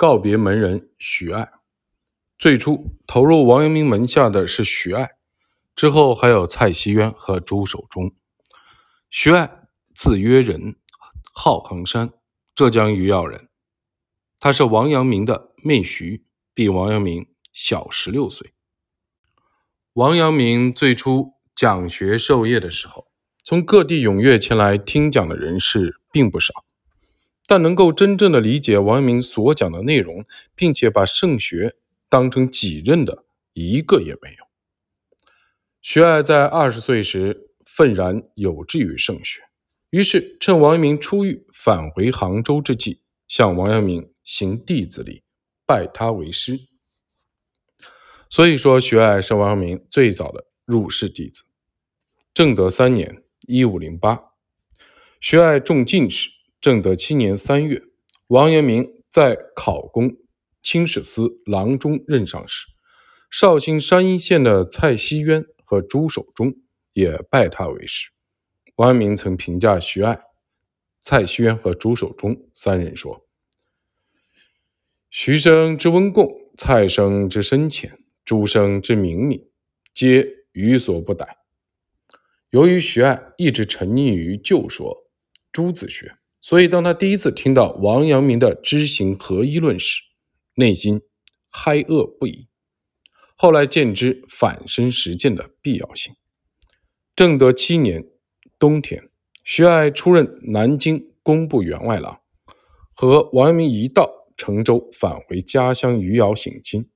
告别门人徐爱。最初投入王阳明门下的是徐爱，之后还有蔡希渊和朱守忠。徐爱字约仁，号衡山，浙江余姚人。他是王阳明的妹婿，比王阳明小十六岁。王阳明最初讲学授业的时候。从各地踊跃前来听讲的人士并不少，但能够真正的理解王阳明所讲的内容，并且把圣学当成己任的一个也没有。徐爱在二十岁时愤然有志于圣学，于是趁王阳明出狱返回杭州之际，向王阳明行弟子礼，拜他为师。所以说，徐爱是王阳明最早的入室弟子。正德三年。一五零八，徐爱中进士。正德七年三月，王阳明在考功清史司郎中任上时，绍兴山阴县的蔡希渊和朱守忠也拜他为师。王阳明曾评价徐爱、蔡希渊和朱守忠三人说：“徐生之温贡，蔡生之深浅，朱生之明敏，皆予所不逮。”由于徐爱一直沉溺于旧说朱子学，所以当他第一次听到王阳明的知行合一论时，内心嗨愕不已。后来见之反身实践的必要性。正德七年冬天，徐爱出任南京工部员外郎，和王阳明一道乘舟返回家乡余姚省亲。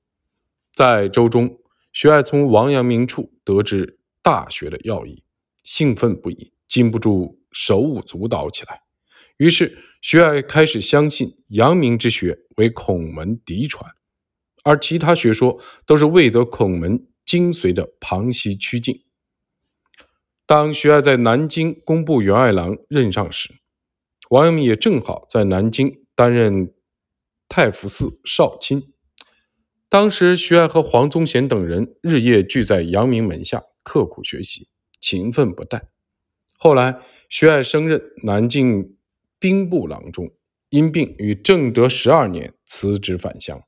在舟中，徐爱从王阳明处得知大学的要义。兴奋不已，禁不住手舞足蹈起来。于是，徐爱开始相信阳明之学为孔门嫡传，而其他学说都是未得孔门精髓的旁溪曲径。当徐爱在南京工部员外郎任上时，王阳明也正好在南京担任太福寺少卿。当时，徐爱和黄宗贤等人日夜聚在阳明门下，刻苦学习。勤奋不怠。后来，徐爱升任南京兵部郎中，因病于正德十二年辞职返乡。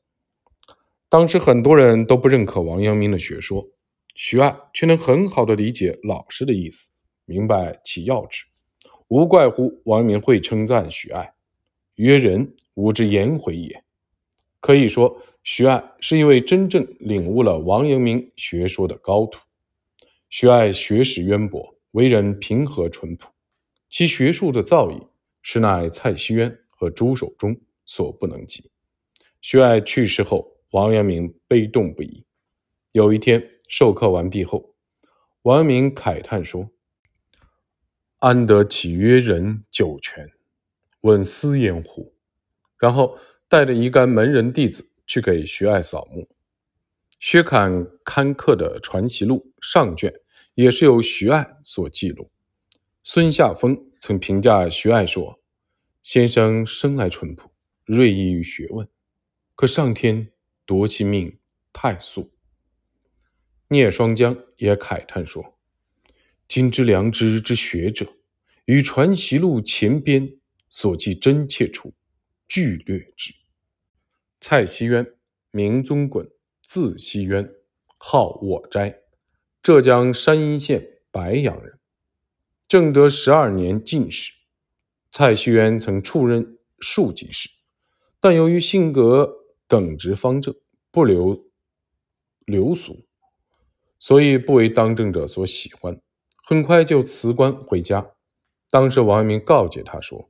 当时很多人都不认可王阳明的学说，徐爱却能很好的理解老师的意思，明白其要旨，无怪乎王阳明会称赞徐爱曰：“人吾之颜回也。”可以说，徐爱是一位真正领悟了王阳明学说的高徒。徐爱学识渊博，为人平和淳朴，其学术的造诣实乃蔡希渊和朱守忠所不能及。徐爱去世后，王阳明悲痛不已。有一天授课完毕后，王阳明慨叹说：“安得其曰人九泉？问斯焉乎？”然后带着一干门人弟子去给徐爱扫墓。薛侃刊刻的《传奇录》上卷也是由徐爱所记录。孙夏风曾评价徐爱说：“先生生来淳朴，锐意于学问，可上天夺其命太速。”聂双江也慨叹说：“今之良知之学者，与《传习录》前编所记真切处，俱略之。”蔡希渊，名宗衮。字希渊，号我斋，浙江山阴县白杨人。正德十二年进士。蔡希渊曾出任庶吉士，但由于性格耿直方正，不留流俗，所以不为当政者所喜欢。很快就辞官回家。当时王阳明告诫他说：“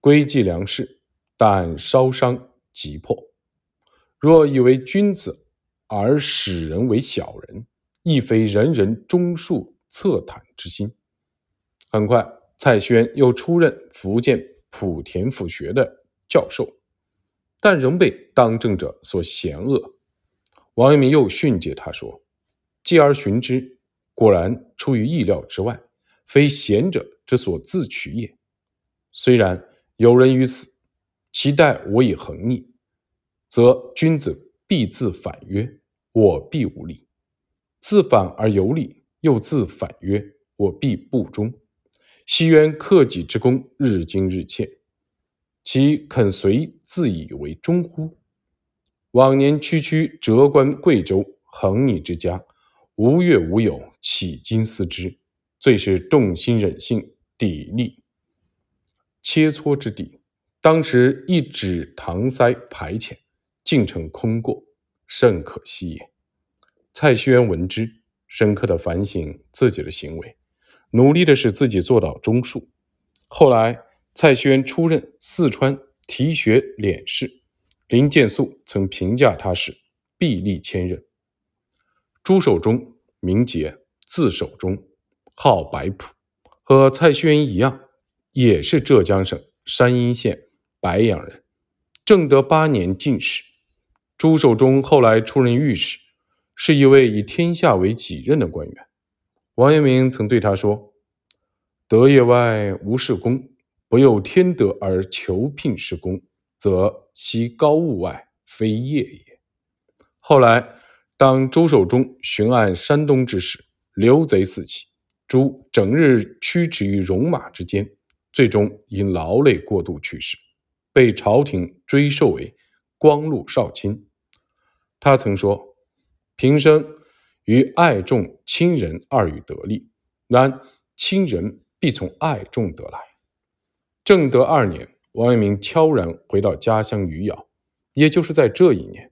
归计良事，但烧伤急迫。若以为君子。”而使人为小人，亦非人人忠恕恻袒之心。很快，蔡轩又出任福建莆田府学的教授，但仍被当政者所嫌恶。王阳明又训诫他说：“继而寻之，果然出于意料之外，非贤者之所自取也。虽然有人于此，其待我以横逆，则君子。”必自反曰：“我必无礼。”自反而有礼，又自反曰：“我必不忠。”西渊克己之功日精日切，其肯随自以为忠乎？往年区区谪官贵州，横逆之家，无月无友，岂今思之？最是动心忍性，砥砺切磋之地。当时一指搪塞排遣，竟成空过，甚可惜也。蔡希渊闻之，深刻的反省自己的行为，努力的使自己做到中术。后来，蔡轩出任四川提学佥事，林建素曾评价他是臂力千仞。朱守忠，名节，字守忠，号白朴，和蔡轩一样，也是浙江省山阴县白杨人，正德八年进士。朱守忠后来出任御史。是一位以天下为己任的官员。王阳明曾对他说：“德业外无事功，不有天德而求聘事功，则其高物外非业也。”后来，当朱守忠巡按山东之时，流贼四起，朱整日驱驰于戎马之间，最终因劳累过度去世，被朝廷追授为光禄少卿。他曾说。平生于爱众亲人二语得利，然亲人必从爱众得来。正德二年，王阳明悄然回到家乡余姚，也就是在这一年，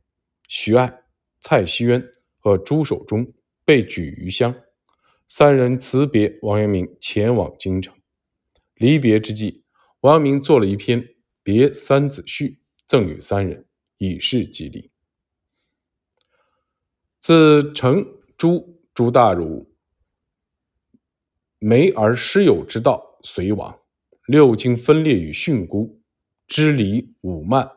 徐爱、蔡希渊和朱守忠被举于乡，三人辞别王阳明，前往京城。离别之际，王阳明作了一篇《别三子序》，赠与三人，以示激励。自成诸诸大儒梅而师友之道隋亡，六经分裂与训诂，支离武慢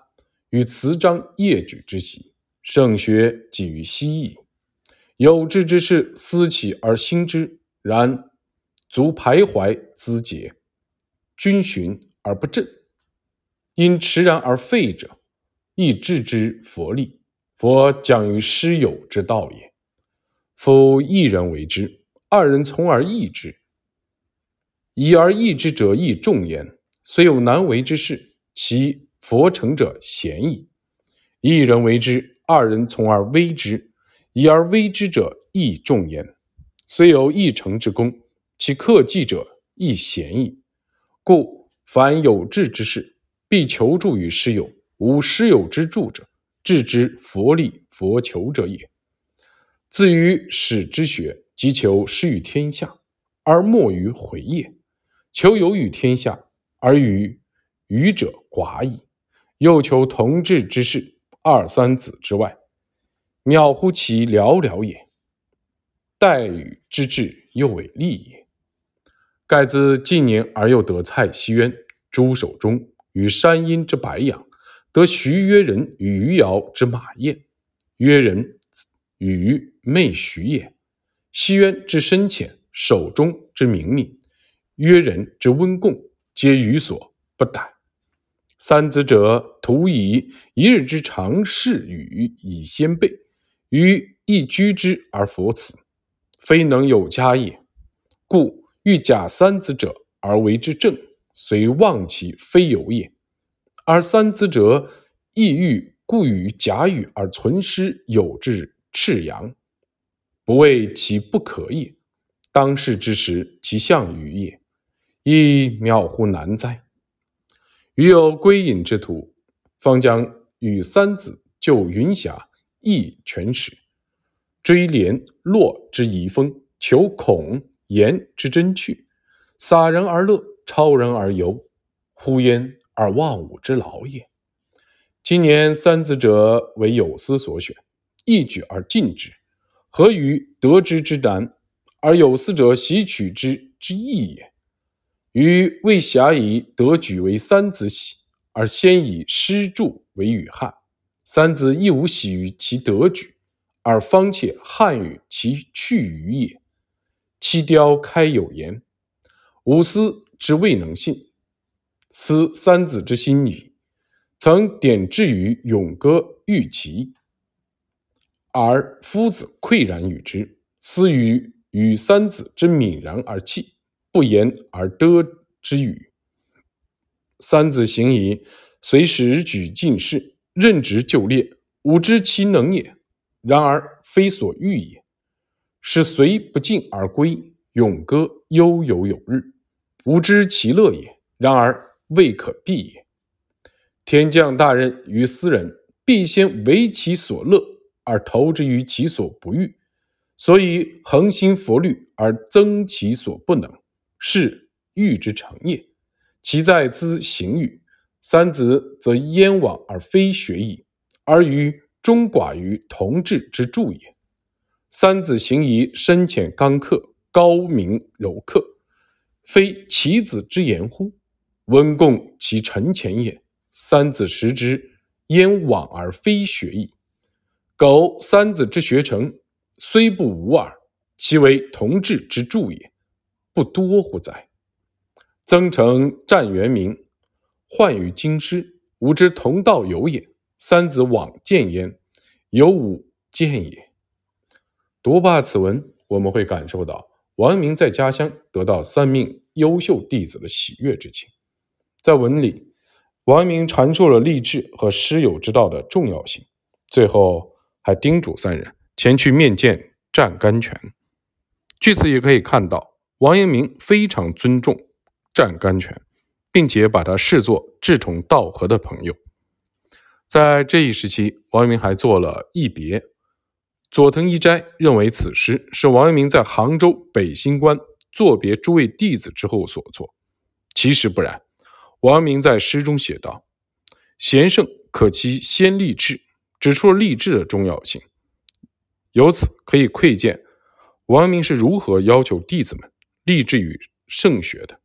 与辞章业举之习，圣学几于西矣。有志之士思起而兴之，然足徘徊资节，君循而不振，因迟然而废者，亦置之佛力。佛讲于师友之道也。夫一人为之，二人从而异之。已而异之者亦众焉。虽有难为之事，其佛成者贤矣。一人为之，二人从而危之。已而危之者亦众焉。虽有一成之功，其克己者亦贤矣。故凡有志之士，必求助于师友。无师友之助者。致之佛力佛求者也。自于始之学，即求施于天下，而莫于回也；求有于天下，而与愚者寡矣。又求同治之事，二三子之外，渺乎其寥寥也。待与之志，又为利也。盖自近年而又得蔡希渊、朱守忠与山阴之白杨。得徐曰人与余姚之马燕，曰人与媚徐也。西渊之深浅，守中之明敏，曰人之温共，皆予所不逮。三子者，徒以一日之长事与以先备，于一居之而佛此，非能有家也。故欲假三子者而为之正，虽忘其非有也。而三子者，亦欲故与假语而存师有之赤阳，不为其不可也。当世之时，其象于也，亦渺乎难哉！余有归隐之徒，方将与三子就云霞易全史，追连络之遗风，求孔颜之真趣，洒人而乐，超人而游，呼焉。而忘吾之劳也。今年三子者为有司所选，一举而尽之，何于得之之难，而有思者习取之之易也？余未暇以得举为三子喜，而先以师助为与汉。三子亦无喜于其得举，而方且汉与其去于也。七雕开有言：吾思之未能信。思三子之心矣，曾点志于咏歌玉齐，而夫子喟然与之。思于与三子之泯然而泣，不言而得之语。三子行矣，随时举进士，任职就列，吾知其能也，然而非所欲也。使随不进而归，咏歌悠游有日。吾知其乐也，然而未可避也。天降大任于斯人，必先为其所乐，而投之于其所不欲。所以恒心佛虑而增其所不能，是欲之成也。其在兹行与？三子则焉往而非学矣，而于中寡于同志之助也。三子行矣深浅刚克，高明柔克，非其子之言乎？温共其臣前也。三子食之，焉往而非学矣？苟三子之学成。虽不无耳，其为同志之助也，不多乎哉？曾成战元明，患于京师，吾之同道友也。三子往见焉，有吾见也。读罢此文，我们会感受到王阳明在家乡得到三名优秀弟子的喜悦之情。在文里，王阳明阐述了励志和师友之道的重要性，最后还叮嘱三人。前去面见湛甘泉，据此也可以看到，王阳明非常尊重湛甘泉，并且把他视作志同道合的朋友。在这一时期，王阳明还做了一别。佐藤一斋认为此诗是王阳明在杭州北新关作别诸位弟子之后所作，其实不然。王阳明在诗中写道：“贤圣可期先立志”，指出了立志的重要性。由此可以窥见王阳明是如何要求弟子们立志于圣学的。